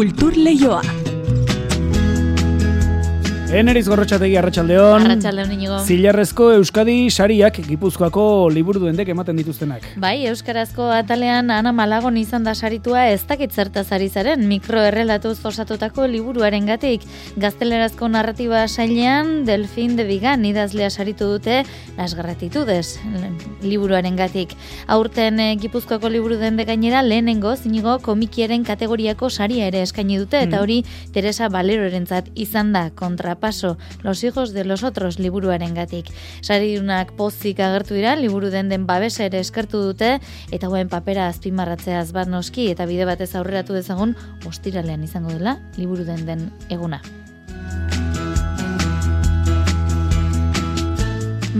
Kultur Leioa. Eneriz gorrotxategi arratsaldeon. Arratsaldeon inigo. Zilarrezko Euskadi sariak Gipuzkoako liburu duendek ematen dituztenak. Bai, euskarazko atalean Ana Malagon izan da saritua ez dakit zertaz ari zaren mikroerrelatuz osatutako liburuarengatik. Gaztelerazko narratiba sailean Delfin de Vigan idazlea saritu dute Las Gratitudes liburuarengatik. Aurten eh, Gipuzkoako liburu dende gainera lehenengo zinigo komikiaren kategoriako saria ere eskaini dute eta mm. hori Teresa Valerorentzat izan da kontra paso los hijos de los otros liburuaren gatik. Saridunak pozik agertu dira, liburu den den babesa ere eskertu dute, eta guen papera azpimarratzeaz bat noski, eta bide batez aurreratu dezagun, ostiralean izango dela, liburu den den eguna.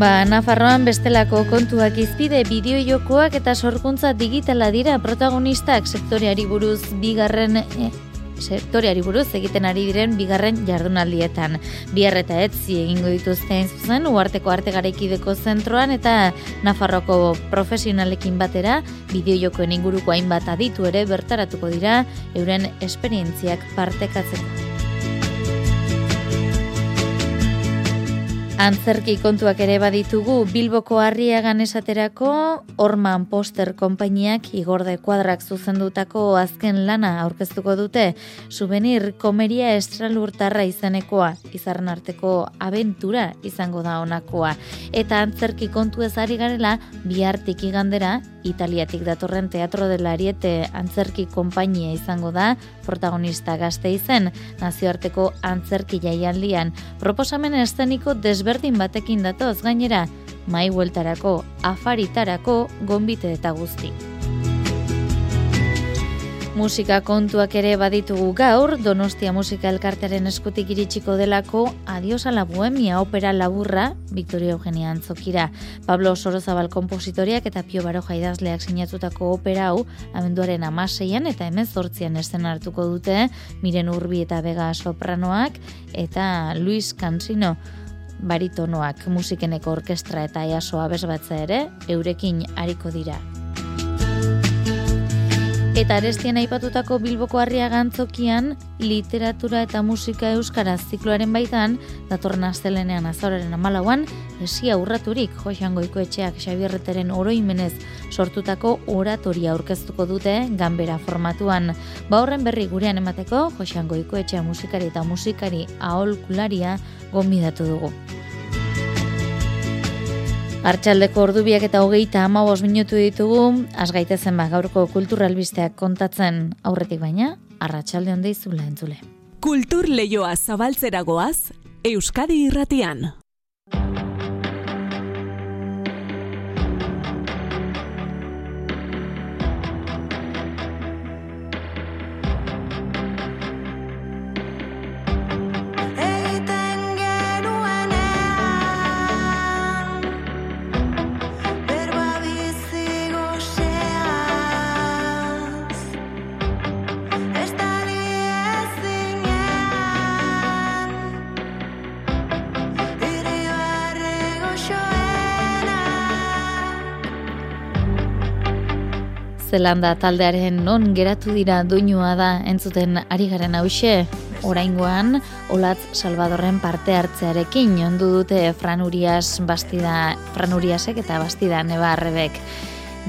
Ba, Nafarroan bestelako kontuak izpide bideojokoak eta sorkuntza digitala dira protagonistak sektoreari buruz bigarren eh, sektoreari buruz egiten ari diren bigarren jardunaldietan. Bihar eta etzi egingo dituzte zuzen, uarteko arte garaikideko zentroan eta Nafarroko profesionalekin batera, bideojokoen inguruko hainbat aditu ere bertaratuko dira euren esperientziak partekatzeko. Antzerki kontuak ere baditugu Bilboko harriagan esaterako Orman Poster konpainiak igorde kuadrak zuzendutako azken lana aurkeztuko dute Souvenir komeria estralurtarra izenekoa izarren arteko abentura izango da honakoa. Eta antzerki kontu ez ari garela bihartik igandera Italiatik datorren teatro dela ariete antzerki konpainia izango da, protagonista gazte izen, nazioarteko antzerki jaialdian, proposamen eszeniko desberdin batekin datoz gainera, mai hueltarako, afaritarako, gombite eta guzti. Musika kontuak ere baditugu gaur, Donostia Musika Elkartearen eskutik iritsiko delako Adios a la Bohemia opera laburra, Victoria Eugenia Antzokira. Pablo Sorozabal kompositoriak eta Pio Baroja idazleak sinatutako opera hau, abenduaren amaseian eta hemen zortzian esten hartuko dute, Miren Urbi eta Vega sopranoak, eta Luis Cansino baritonoak musikeneko orkestra eta easoa bezbatza ere, eurekin hariko dira. Eta arestien aipatutako Bilboko harria gantzokian, literatura eta musika euskaraz zikloaren baitan, datorren astelenean azoraren amalauan, esia urraturik joxango etxeak Xabierreteren oroimenez sortutako oratoria aurkeztuko dute ganbera formatuan. Ba horren berri gurean emateko, joxango etxea musikari eta musikari aholkularia gombidatu dugu. Artxaldeko ordubiak eta hogeita ama minutu ditugu, asgaitezen ba gaurko kulturalbisteak kontatzen aurretik baina, arratsalde onde izula entzule. Kultur leioa zabaltzeragoaz, Euskadi irratian. Zelanda taldearen non geratu dira doinua da entzuten ari garen hause, oraingoan Olatz Salvadorren parte hartzearekin ondu dute Franurias Bastida Franuriasek eta Bastida Nebarrebek.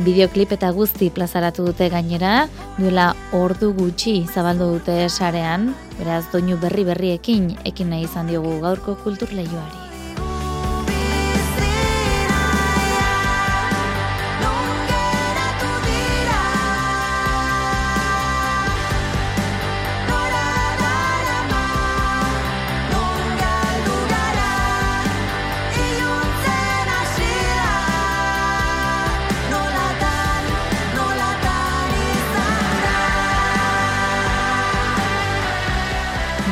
Bideoklip eta guzti plazaratu dute gainera, duela ordu gutxi zabaldu dute sarean, beraz doinu berri berriekin ekin nahi izan diogu gaurko kulturleioari.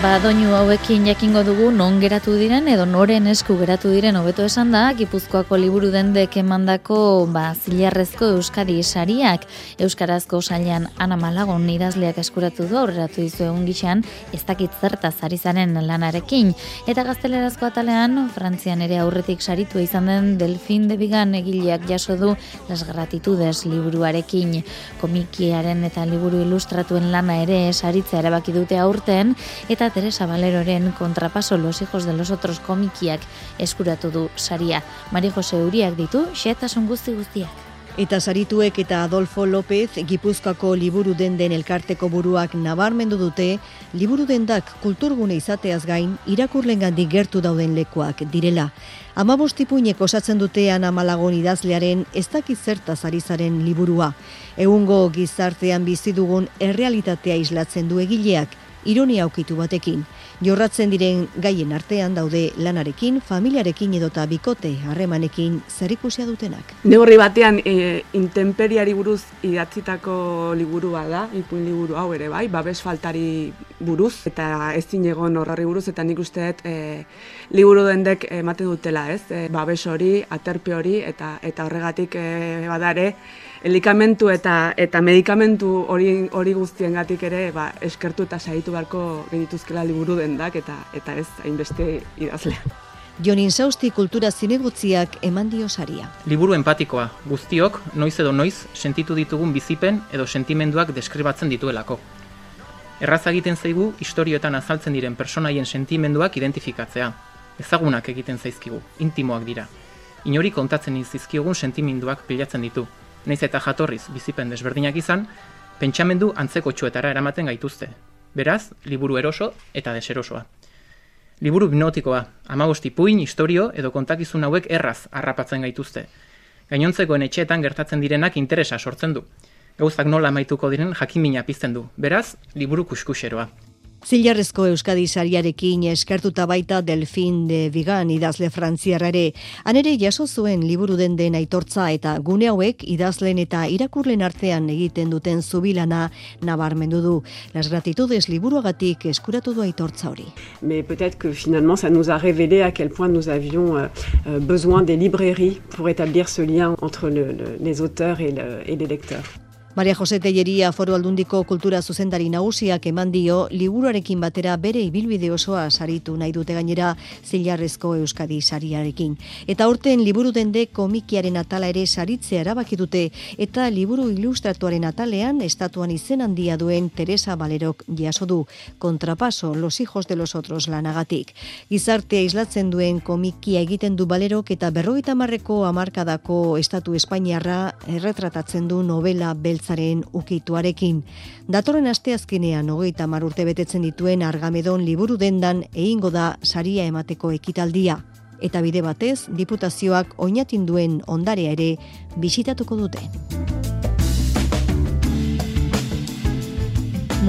Ba, doinu hauekin jakingo dugu non geratu diren edo noren esku geratu diren hobeto esan da, Gipuzkoako liburu dendek emandako ba, zilarrezko Euskadi sariak. Euskarazko sailean Ana Malagon idazleak eskuratu du aurreratu dizu egun gixan, ez dakit zertaz ari zaren lanarekin. Eta gaztelerazko atalean, Frantzian ere aurretik saritu izan den Delfin de Bigan egileak jaso du Las Gratitudes liburuarekin. Komikiaren eta liburu ilustratuen lana ere saritzea erabaki dute aurten, eta Teresa Valeroren kontrapaso los hijos de los otros komikiak eskuratu du saria. Mari Jose Uriak ditu, xetasun guzti guztiak. Eta sarituek eta Adolfo López Gipuzkoako liburu denden elkarteko buruak nabarmendu dute, liburu dendak kulturgune izateaz gain irakurlengandik gertu dauden lekuak direla. Amabostipuinek osatzen dute Ana Malagon idazlearen ez dakit zertaz ari zaren liburua. Egungo gizartean bizi dugun errealitatea islatzen du egileak, ironia aukitu batekin. Jorratzen diren gaien artean daude lanarekin, familiarekin edota bikote harremanekin zerikusia dutenak. Neurri batean e, intemperiari buruz idatzitako liburua da, ipuin liburu hau ere bai, babes faltari buruz, eta ez zinegon horri buruz, eta nik usteet e, liburu dendek emate dutela, ez? E, babes hori, aterpe hori, eta eta horregatik e, badare, elikamentu eta eta medikamentu hori hori guztiengatik ere ba, eskertu eta saitu beharko genituzkela liburu dendak eta eta ez hainbeste idazlea. Jonin Sausti kultura zinegutziak eman dio saria. Liburu empatikoa, guztiok noiz edo noiz sentitu ditugun bizipen edo sentimenduak deskribatzen dituelako. Erraz egiten zaigu historioetan azaltzen diren personaien sentimenduak identifikatzea. Ezagunak egiten zaizkigu, intimoak dira. Inori kontatzen izizkiogun sentimenduak pilatzen ditu, naiz eta jatorriz bizipen desberdinak izan, pentsamendu antzeko txuetara eramaten gaituzte. Beraz, liburu eroso eta deserosoa. Liburu binotikoa, amagosti puin, historio edo kontakizun hauek erraz harrapatzen gaituzte. Gainontzekoen etxeetan gertatzen direnak interesa sortzen du. Gauzak nola amaituko diren jakimina pizten du. Beraz, liburu kuskuseroa. Zilarrezko Euskadi sariarekin eskertuta baita Delfin de Vigan idazle frantziarrare. Anere jaso zuen liburu den den aitortza eta gune hauek idazlen eta irakurlen artean egiten duten zubilana nabarmendu du. Las gratitudes liburuagatik eskuratu du aitortza hori. Mais peut-être que finalement ça nous a révélé à quel point nous avions euh, euh, besoin des librairies pour établir ce lien entre le, le, les auteurs et, le, et les lecteurs. Maria Jose Telleria Foru Aldundiko kultura zuzendari nagusiak eman dio liburuarekin batera bere ibilbide osoa saritu nahi dute gainera zilarrezko Euskadi sariarekin. Eta urten liburu dende komikiaren atala ere saritzea erabaki dute eta liburu ilustratuaren atalean estatuan izen handia duen Teresa Valerok jaso du kontrapaso los hijos de los otros lanagatik. Gizartea islatzen duen komikia egiten du Valerok eta berrogeita marreko amarkadako estatu Espainiarra erretratatzen du novela beltza zaren ukituarekin. Datorren asteazkenean hogeita mar urte betetzen dituen argamedon liburu dendan egingo da saria emateko ekitaldia. Eta bide batez, diputazioak oinatin duen ondarea ere bisitatuko dute.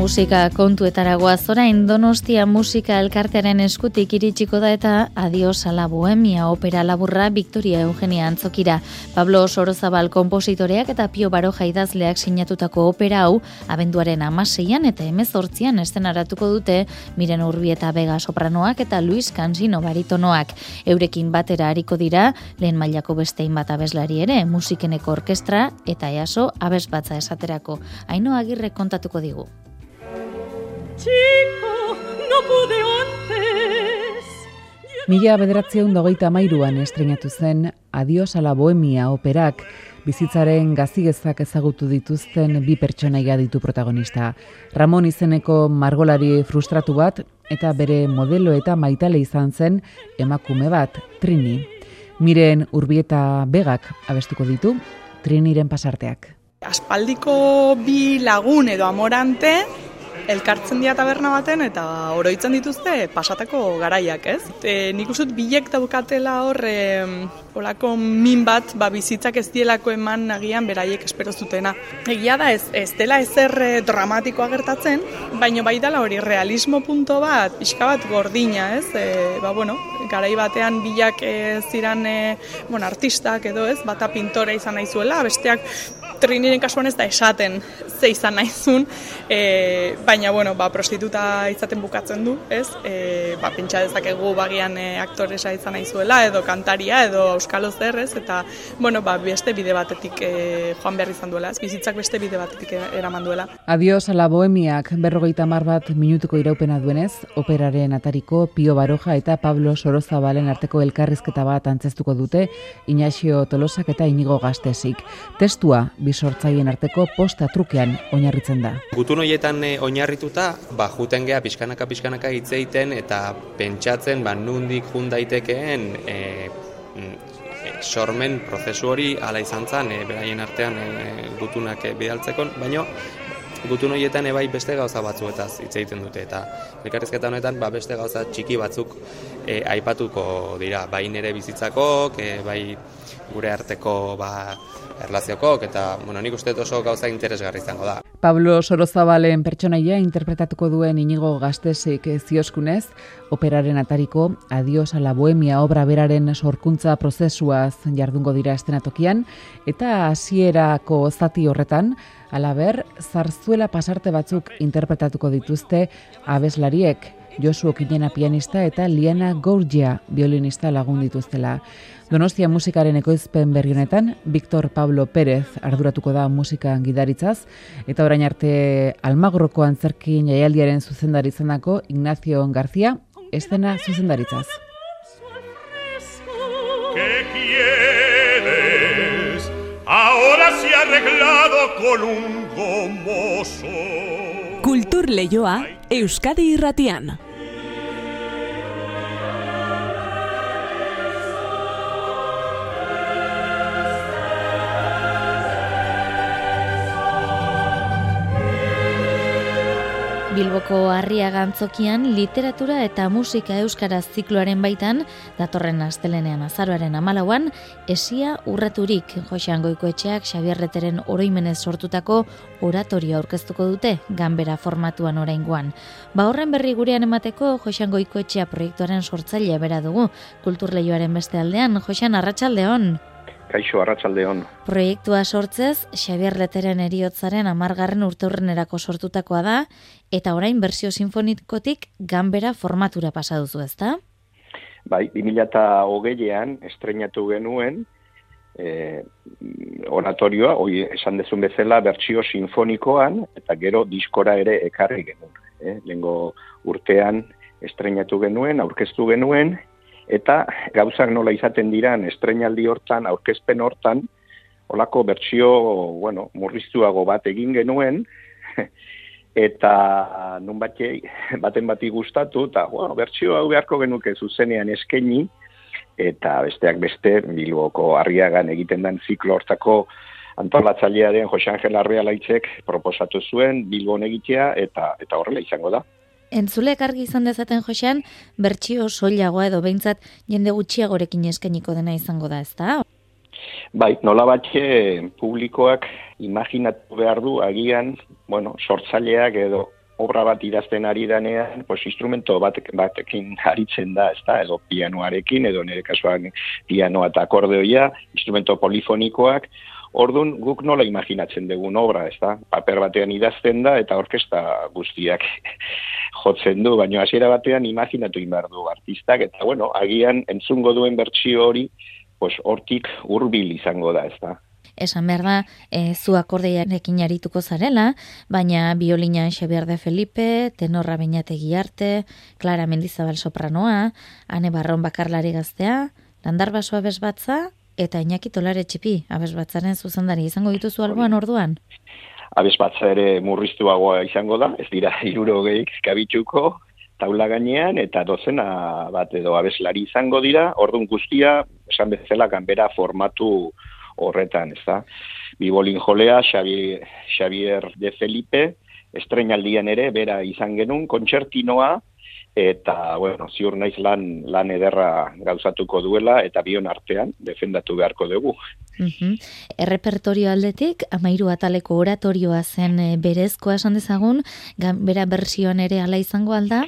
Musika kontuetaragoa zorain Donostia Musika Elkartearen eskutik iritsiko da eta Adios a la Bohemia opera laburra Victoria Eugenia Antzokira. Pablo Sorozabal kompositoreak eta Pio Baroja idazleak sinatutako opera hau abenduaren amaseian eta emezortzian estenaratuko dute Miren Urbi eta Vega sopranoak eta Luis Cansino baritonoak. Eurekin batera hariko dira lehen mailako bestein bat abeslari ere musikeneko orkestra eta easo abes batza esaterako. Aino agirre kontatuko digu. Mila bederatzeun dogeita mairuan estrenatu zen Adios a la Bohemia operak, bizitzaren gazigezak ezagutu dituzten bi pertsonaia ditu protagonista. Ramon izeneko margolari frustratu bat eta bere modelo eta maitale izan zen emakume bat, Trini. Miren urbieta begak abestuko ditu, Triniren pasarteak. Aspaldiko bi lagun edo amorante elkartzen dira taberna baten eta oroitzen dituzte pasatako garaiak, ez? E, nik usut bilek daukatela hor e, olako min bat ba, bizitzak ez dielako eman nagian beraiek espero zutena. Egia da ez, ez dela ezer e, dramatikoa gertatzen, baino bai dela hori realismo punto bat, pixka bat gordina, ez? E, ba, bueno, garai batean bilak ziran e, bueno, artistak edo ez, bata pintore izan nahi zuela, besteak Triniren kasuan ez da esaten ze izan naizun, e, baina bueno, ba, prostituta izaten bukatzen du, ez? E, ba, pentsa dezakegu bagian e, aktoresa izan naizuela edo kantaria edo euskalo zer, ez? Eta bueno, ba, beste bide batetik e, joan behar izan duela, ez? Bizitzak beste bide batetik eraman duela. Adios ala bohemiak berrogeita mar bat minutuko iraupena duenez, operaren atariko Pio Baroja eta Pablo Sorozabalen arteko elkarrizketa bat antzestuko dute Inaxio Tolosak eta Inigo Gaztesik. Testua, bisortzaien arteko posta trukean oinarritzen da. Gutun hoietan e, oinarrituta, ba, juten geha pixkanaka pixkanaka hitz egiten eta pentsatzen ba, nundik jun daitekeen e, sormen prozesu hori ala izan zen e, beraien artean e, gutunak e, bidaltzeko, baino gutun horietan ebai beste gauza batzuetaz hitz egiten dute eta elkarrizketa honetan ba, beste gauza txiki batzuk e, aipatuko dira, bai nere bizitzako, e, bai gure arteko ba, erlaziokok eta bueno, nik uste oso gauza interesgarri izango da. Pablo Sorozabalen pertsonaia interpretatuko duen inigo gaztesik zioskunez, operaren atariko Adios a la Bohemia obra beraren sorkuntza prozesuaz jardungo dira estenatokian, eta hasierako zati horretan, alaber, zarzuela pasarte batzuk interpretatuko dituzte abeslariek, Josu Okinena pianista eta Liana Gorgia violinista lagun dituztela. Donostia musikaren ekoizpen berri honetan, Victor Pablo Pérez arduratuko da musika gidaritzaz, eta orain arte Almagroko antzerkin jaialdiaren zuzendari izanako Ignacio García, estena zuzendaritzaz. ¿Qué quieres? Ahora se ha arreglado con un gomoso. Kultur Leioa, Euskadi Irratian. Bilboko harria gantzokian literatura eta musika euskaraz zikloaren baitan, datorren astelenean azaroaren amalauan, esia urraturik Josean Goikoetxeak Xabierreteren oroimenez sortutako oratorio aurkeztuko dute, ganbera formatuan oraingoan. Ba horren berri gurean emateko Josean Goikoetxea proiektuaren sortzailea bera dugu, kulturleioaren beste aldean, Josean Arratsaldeon. Kaixo Arratsaldeon. Proiektua sortzez, Xavier Leteren eriotzaren amargarren urteurrenerako sortutakoa da, eta orain bersio sinfonikotik ganbera formatura pasa duzu ezta? Bai, 2008an estrenatu genuen e, oratorioa, oi, esan dezun bezala, bertsio sinfonikoan, eta gero diskora ere ekarri genuen. Eh? Lengo urtean estrenatu genuen, aurkeztu genuen, eta gauzak nola izaten diran estrenaldi hortan, aurkezpen hortan, olako bertsio, bueno, murriztuago bat egin genuen, eta nun batxe, baten bati gustatu, eta bueno, bertsio hau beharko genuke zuzenean eskeni, eta besteak beste, bilboko harriagan egiten den ziklo hortako antolatzailearen Jose Angel Arrialaitzek proposatu zuen Bilbon egitea eta eta horrela izango da. Entzulek argi izan dezaten josean, bertsio soilagoa edo behintzat jende gutxiagorekin eskainiko dena izango da, ezta? Bai, nola batxe publikoak imaginatu behar du agian, bueno, sortzaileak edo obra bat idazten ari danean, pues instrumento bat, batekin haritzen da, ezta, edo pianoarekin, edo nire kasuan pianoa eta akordeoia, instrumento polifonikoak, Ordun guk nola imaginatzen dugun obra, ez da? Paper batean idazten da eta orkesta guztiak jotzen du, baina hasiera batean imaginatu inbar du artistak, eta bueno, agian entzungo duen bertsio hori, pues hortik hurbil izango da, ez da? Esan behar da, e, zu akordeiarekin arituko zarela, baina biolina Xabier de Felipe, tenorra bainategi arte, Clara Mendizabal sopranoa, Ane Barron bakarlari gaztea, Landar Basoa bezbatza, eta Iñaki Tolare txipi, abez batzaren zuzendari, izango dituzu alboan orduan? Abez batza ere murriztuagoa izango da, ez dira iruro gehik kabitxuko, taula gainean, eta dozena bat edo abeslari izango dira, orduan guztia, esan bezala, ganbera formatu horretan, ez da. Bibolin jolea, Xavier, Xavier de Felipe, estrenaldian ere, bera izan genuen, kontsertinoa, eta bueno, ziur naiz lan lan ederra gauzatuko duela eta bion artean defendatu beharko dugu. Uh Errepertorio aldetik, amairu ataleko oratorioa zen e, berezkoa esan dezagun, bera bersioan ere ala izango alda?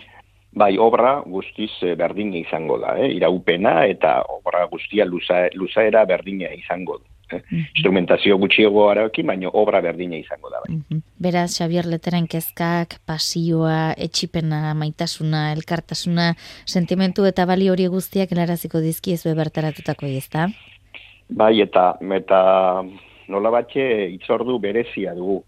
Bai, obra guztiz e, berdina izango da, eh? iraupena eta obra guztia luza, luzaera berdina izango du. Eh? Instrumentazio gutxiago araekin, baina obra berdina izango da. Bai. Beraz, Xabier Leteren kezkak, pasioa, etxipena, maitasuna, elkartasuna, sentimentu eta bali hori guztiak helaraziko dizkiezu bertaratutako ezta? Bai, eta, eta nola batxe itzordu berezia dugu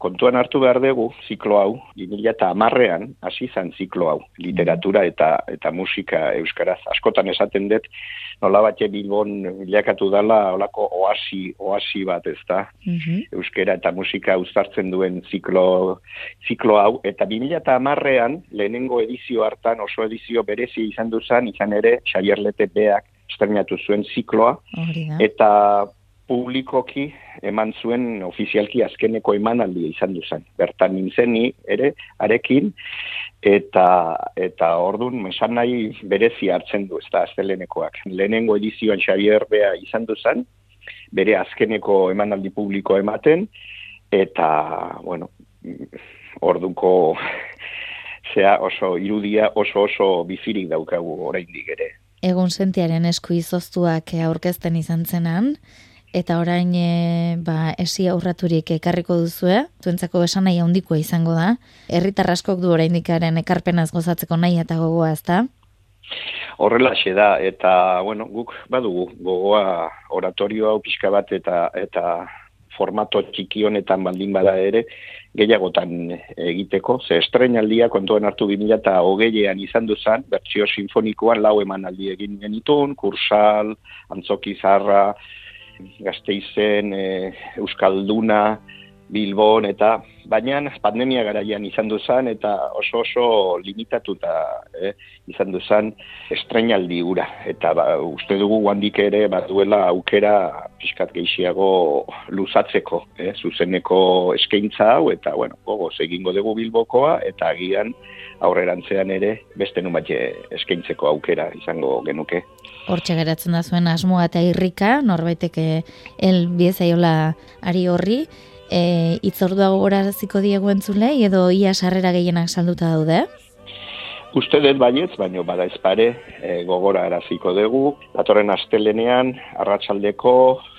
kontuan hartu behar dugu ziklo hau, 2000 eta amarrean, hasi zan ziklo hau, literatura eta eta musika euskaraz. Askotan esaten dut, nola batxe bilbon bilakatu dala, olako oasi, oasi bat ez da, mhm. euskera eta musika uztartzen duen ziklo, ziklo hau, eta 2000 eta amarrean, lehenengo edizio hartan, oso edizio berezi izan duzan, izan ere, Xavier Lete beak, estrenatu zuen zikloa, eta publikoki eman zuen ofizialki azkeneko emanaldia izan duzan. Bertan nintzeni ere, arekin, eta eta ordun mesan nahi berezi hartzen du, ez da, aztelenekoak. Lehenengo edizioan Xavier Bea izan duzan, bere azkeneko emanaldi publiko ematen, eta, bueno, orduko zea oso irudia oso oso bizirik daukagu oraindik ere. Egun sentiaren esku izoztuak aurkezten izan zenan, eta orain e, ba, esi aurraturik ekarriko duzue, zuentzako esan nahi handikoa izango da, herritar askok du oraindikaren ekarpenaz gozatzeko nahi eta gogoa ez da? Horrela da, eta bueno, guk badugu gogoa oratorio hau pixka bat eta eta formato txiki honetan baldin bada ere, gehiagotan egiteko, ze estrenaldia kontuan hartu 2000 eta hogeian izan duzan, bertsio sinfonikoan lau eman aldi egin genitun, kursal, antzoki gazteizen, e, Euskalduna, Bilbon, eta baina pandemia garaian izan duzan, eta oso oso limitatuta e, izan duzan estrenaldi ura. Eta ba, uste dugu guandik ere baduela aukera pixkat geixiago luzatzeko, e, zuzeneko eskaintza hau, eta bueno, gogo, egingo dugu Bilbokoa, eta agian aurrerantzean ere beste nun eskaintzeko aukera izango genuke hortxe geratzen da zuen asmoa eta irrika, norbaiteke el biezaiola ari horri, e, itzordua gogoraziko diegu entzulei, edo ia sarrera gehienak salduta daude? Uste dut baietz, baino bada ezpare e, gogora eraziko dugu, datorren astelenean, arratsaldeko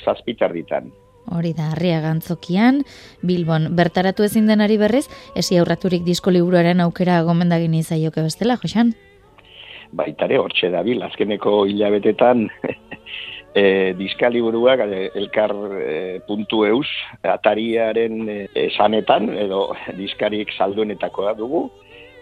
zazpitar ditan. Hori da, harria gantzokian, Bilbon, bertaratu ezin denari berriz, esi aurraturik disko liburuaren aukera gomendagin izaioke bestela, Josan? baitare hortxe dabil, azkeneko hilabetetan e, diskaliburuak elkar e, puntu eus, atariaren e, esanetan, edo diskarik salduenetakoa dugu,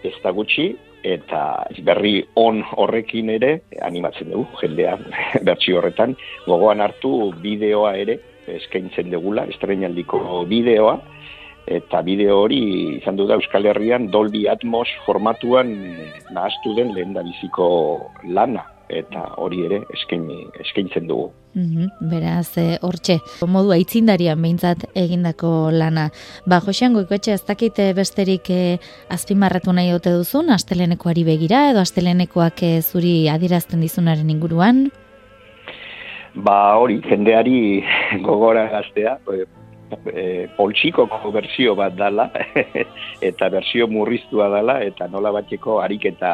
ez da gutxi, eta berri on horrekin ere animatzen dugu, jendea bertsi horretan, gogoan hartu bideoa ere, eskaintzen degula, estrenaldiko bideoa, eta bideo hori izan du da Euskal Herrian Dolby Atmos formatuan nahaztu den lehen lana eta hori ere eskaini, eskaintzen dugu. Mm beraz, e, hortxe, modu aitzindarian behintzat egindako lana. Ba, Josean Goikoetxe, ez dakite besterik e, azpimarratu nahi ote duzun, astelenekoari begira, edo astelenekoak e, zuri adirazten dizunaren inguruan? Ba, hori, jendeari gogora gaztea, e, poltsikoko bersio bat dala, eta bersio murriztua dala, eta nola bateko ariketa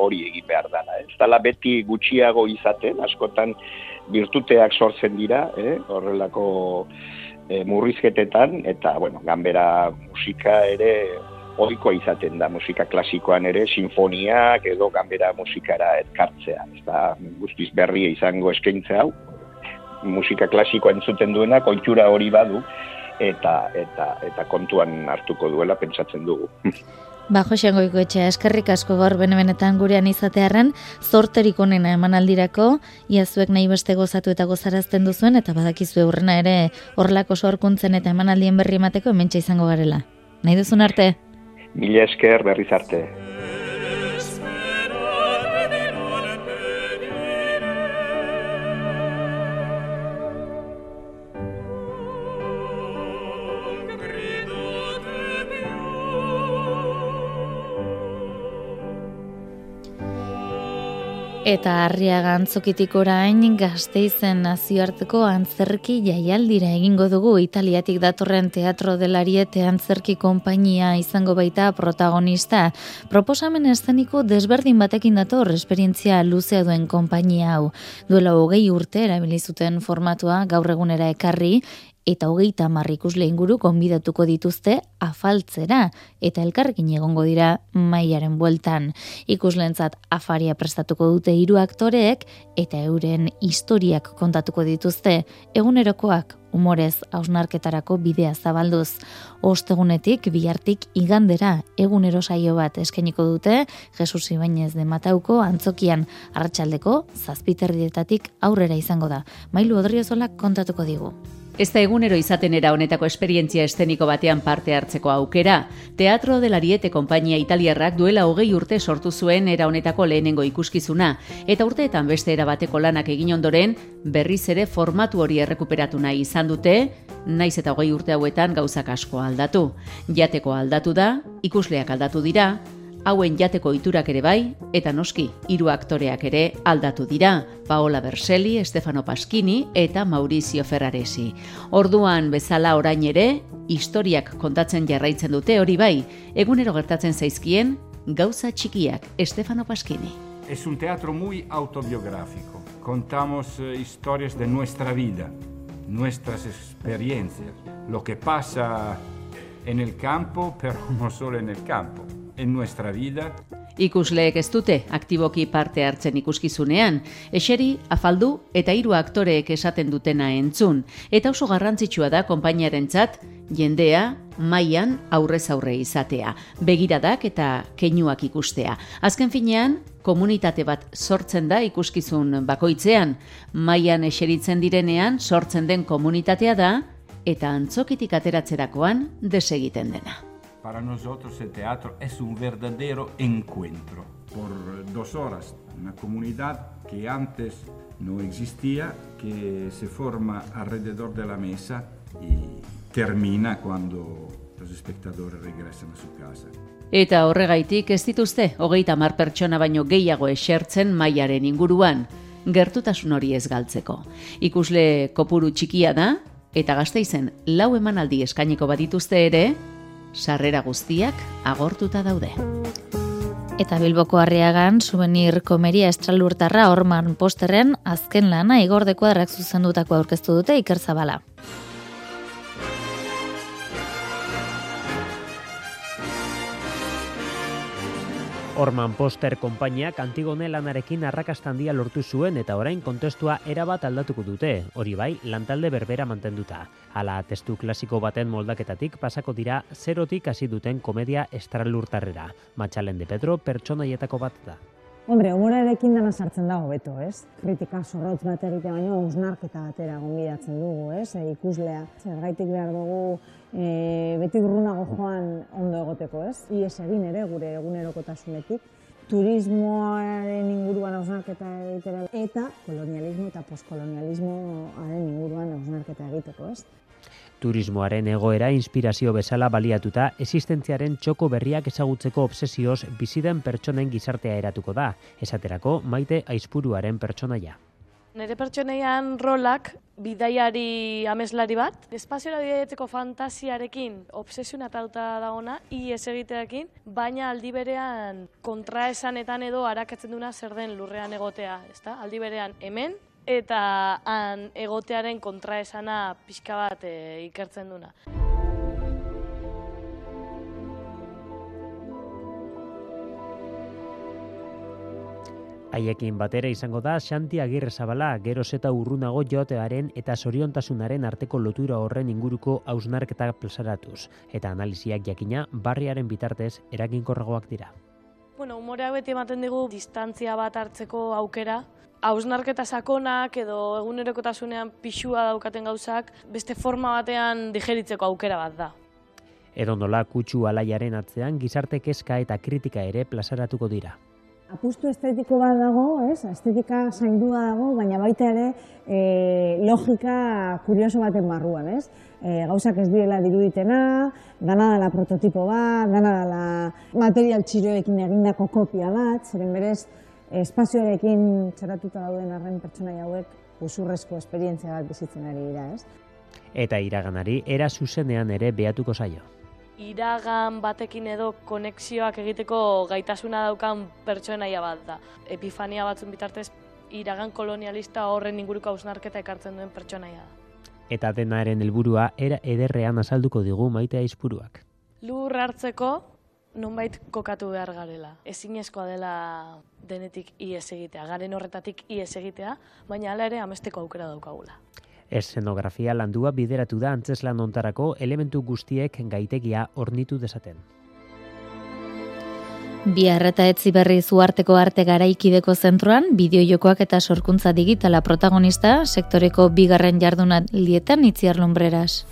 hori egin behar dala. Ez dala beti gutxiago izaten, askotan virtuteak sortzen dira, eh? horrelako e, murrizketetan, eta, bueno, ganbera musika ere ohikoa izaten da musika klasikoan ere, sinfoniak edo ganbera musikara etkartzea. Ez da guztiz berria izango eskaintze hau, musika klasikoa entzuten duena, koitura hori badu, eta eta eta kontuan hartuko duela pentsatzen dugu. Ba, Josean Goiko etxea, eskerrik asko gaur benetan gurean izatearen, zorterik onena eman aldirako, iazuek nahi beste gozatu eta gozarazten duzuen, eta badakizu eurrena ere horrelako sorkuntzen eta emanaldien berri emateko ementsa izango garela. Nahi duzun arte? Mila esker berriz arte. Eta harriaga antzokitik orain gazteizen nazioarteko antzerki jaialdira egingo dugu Italiatik datorren teatro delariete antzerki konpainia izango baita protagonista. Proposamen eszeniko desberdin batekin dator esperientzia luzea duen konpainia hau. Duela hogei urte erabilizuten formatua gaur egunera ekarri eta hogeita marrikusle inguru konbidatuko dituzte afaltzera eta elkarrekin egongo dira mailaren bueltan. Ikuslentzat afaria prestatuko dute hiru aktoreek eta euren historiak kontatuko dituzte egunerokoak umorez hausnarketarako bidea zabalduz. Ostegunetik bihartik igandera egunero saio bat eskainiko dute Jesus Ibainez de Matauko antzokian arratsaldeko zazpiterrietatik aurrera izango da. Mailu Odriozolak kontatuko digu. Ez da egunero izaten era honetako esperientzia esteniko batean parte hartzeko aukera. Teatro de Lariete konpainia italiarrak duela hogei urte sortu zuen era honetako lehenengo ikuskizuna, eta urteetan beste era bateko lanak egin ondoren, berriz ere formatu hori errekuperatu nahi izan dute, naiz eta hogei urte hauetan gauzak asko aldatu. Jateko aldatu da, ikusleak aldatu dira, hauen jateko iturak ere bai, eta noski, hiru aktoreak ere aldatu dira, Paola Berseli, Stefano Paskini eta Maurizio Ferraresi. Orduan bezala orain ere, historiak kontatzen jarraitzen dute hori bai, egunero gertatzen zaizkien, gauza txikiak, Stefano Paskini. Es un teatro muy autobiográfico. Contamos uh, historias de nuestra vida, nuestras experiencias, lo que pasa en el campo, pero no solo en el campo en nuestra vida. Ikusleek ez dute aktiboki parte hartzen ikuskizunean, eseri, afaldu eta hiru aktoreek esaten dutena entzun, eta oso garrantzitsua da konpainiarentzat jendea mailan aurrez aurre izatea, begiradak eta keinuak ikustea. Azken finean, komunitate bat sortzen da ikuskizun bakoitzean, mailan eseritzen direnean sortzen den komunitatea da, eta antzokitik ateratzerakoan desegiten dena. Para nosotros el teatro es un verdadero encuentro. Por dos horas, una comunidad que antes no existía, que se forma alrededor de la mesa y termina cuando los espectadores regresan a su casa. Eta horregaitik ez dituzte, hogeita mar pertsona baino gehiago esertzen mailaren inguruan, gertutasun hori ez galtzeko. Ikusle kopuru txikia da, eta gazteizen lau emanaldi eskainiko badituzte ere, sarrera guztiak agortuta daude. Eta Bilboko harriagan, souvenir komeria estralurtarra orman posterren azken lana igordeko arrak zuzendutako aurkeztu dute Iker Zabala. Orman Poster konpainiak Antigone lanarekin arrakastandia lortu zuen eta orain kontestua erabat aldatuko dute, hori bai, lantalde berbera mantenduta. Hala, testu klasiko baten moldaketatik pasako dira zerotik hasi duten komedia estralurtarrera. Matxalen de Pedro pertsonaietako bat da. Hombre, humorarekin dana sartzen dago beto, ez? Kritika zorrotz bat egite baino, usnarketa batera gonbidatzen dugu, ez? E, ikuslea, zergaitik behar dugu e, beti urrunago joan ondo egoteko, ez? Ies egin ere gure egunerokotasunetik. Turismoaren inguruan hausnarketa egitera eta kolonialismo eta postkolonialismoaren inguruan hausnarketa egiteko, ez? Turismoaren egoera inspirazio bezala baliatuta existentziaren txoko berriak ezagutzeko obsesioz biziden pertsonen gizartea eratuko da, esaterako maite aizpuruaren pertsonaia. Nere pertsoneian rolak bidaiari ameslari bat, espaziora bidaiatzeko fantasiarekin obsesionatauta dagona, ies egiteakin, baina aldi berean kontraesanetan edo arakatzen duna zer den lurrean egotea, ezta? Aldi berean hemen, eta han egotearen kontraesana pixka bat e, ikertzen duna. Haiekin batera izango da Xanti Agirre Zabala, geroz eta urrunago joatearen eta soriontasunaren arteko lotura horren inguruko hausnarketa plazaratuz, eta analiziak jakina barriaren bitartez eraginkorragoak dira. Bueno, umorea beti ematen dugu distantzia bat hartzeko aukera, hausnarketa sakonak edo egunerokotasunean pixua daukaten gauzak beste forma batean digeritzeko aukera bat da. Edo nola kutsu alaiaren atzean gizarte kezka eta kritika ere plazaratuko dira. Apustu estetiko bat dago, ez? estetika zaindua dago, baina baita ere e, logika kurioso baten barruan. Ez? E, gauzak ez direla diruditena, dana dela prototipo bat, dana dela material txiroekin egindako kopia bat, zeren berez espazioarekin txeratuta dauden arren pertsonai hauek usurrezko esperientzia bat bizitzen ari dira, ez? Eta iraganari era zuzenean ere behatuko zaio. Iragan batekin edo konexioak egiteko gaitasuna daukan pertsonaia bat da. Epifania batzun bitartez iragan kolonialista horren inguruko hausnarketa ekartzen duen pertsonaia da. Eta denaren helburua era ederrean azalduko digu maite aizpuruak. Lur hartzeko nonbait kokatu behar garela. Ezinezkoa dela denetik ies egitea, garen horretatik ies egitea, baina hala ere amesteko aukera daukagula. Eszenografia landua bideratu da antzeslan ontarako elementu guztiek gaitegia ornitu dezaten. Bihar eta etzi berri zuarteko arte garaikideko zentroan, bideojokoak eta sorkuntza digitala protagonista, sektoreko bigarren jardunaldietan itziar lumbreras.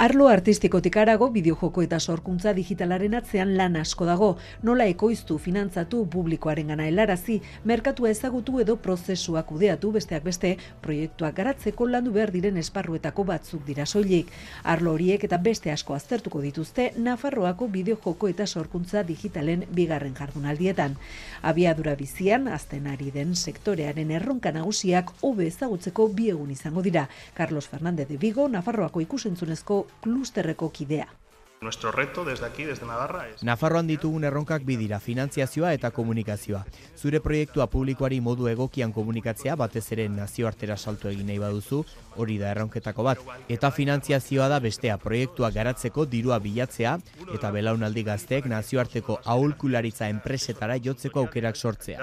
Arlo artistikotik arago bideojoko eta sorkuntza digitalaren atzean lan asko dago, nola ekoiztu, finantzatu, publikoaren gana helarazi, merkatua ezagutu edo prozesua kudeatu besteak beste, proiektuak garatzeko landu behar diren esparruetako batzuk dira soilik. Arlo horiek eta beste asko aztertuko dituzte Nafarroako bideojoko eta sorkuntza digitalen bigarren jardunaldietan. Abiadura bizian, azten ari den sektorearen erronka nagusiak hobe ezagutzeko biegun izango dira. Carlos Fernández de Vigo, Nafarroako ikusentzunezko klusterreko kidea. Nuestro reto desde aquí, desde Navarra, es... Nafarroan ditugun erronkak bidira, finantziazioa eta komunikazioa. Zure proiektua publikoari modu egokian komunikatzea, batez ere nazioartera salto egin nahi baduzu, hori da erronketako bat. Eta finantziazioa da bestea, proiektua garatzeko dirua bilatzea, eta belaunaldi gazteek nazioarteko aholkularitza enpresetara jotzeko aukerak sortzea.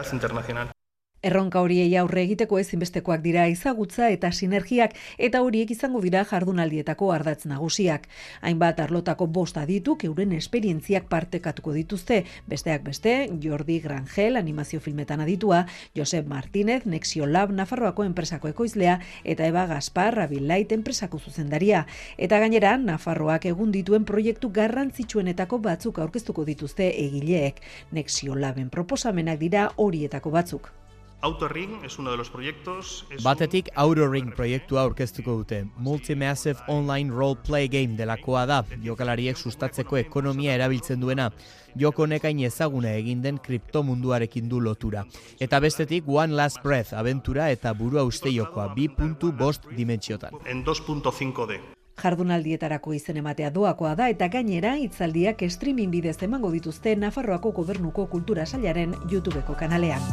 Erronka horiei aurre egiteko ezinbestekoak dira ezagutza eta sinergiak eta horiek izango dira jardunaldietako ardatz nagusiak. Hainbat arlotako bost adituk euren esperientziak partekatuko dituzte, besteak beste, Jordi Grangel animazio filmetan aditua, Josep Martínez Nexio Lab Nafarroako enpresako ekoizlea eta Eba Gaspar Abilait enpresako zuzendaria. Eta gainera, Nafarroak egun dituen proiektu garrantzitsuenetako batzuk aurkeztuko dituzte egileek. Nexio Laben proposamenak dira horietako batzuk. Autoring es uno de los proyectos... Es Batetik Autoring proiektua aurkeztuko dute. Multimassive Online Role Play Game delakoa da, jokalariek sustatzeko ekonomia erabiltzen duena. Joko nekain ezaguna egin den kriptomunduarekin du lotura. Eta bestetik One Last Breath abentura eta burua uste jokoa, 2.5 dimentsiotan. En 2.5D. Jardunaldietarako izen ematea doakoa da eta gainera hitzaldiak streaming bidez emango dituzte Nafarroako Gobernuko Kultura Sailaren YouTubeko kanalean.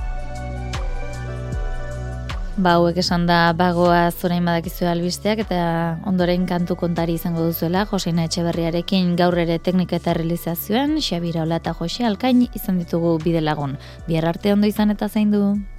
Ba, hauek esan da bagoa zorain badakizu albisteak eta ondoren kantu kontari izango duzuela Joseina Etxeberriarekin gaur ere teknika eta realizazioan Xabira Ola eta Jose Alkain izan ditugu bide lagun. Bihar arte ondo izan eta zaindu. du.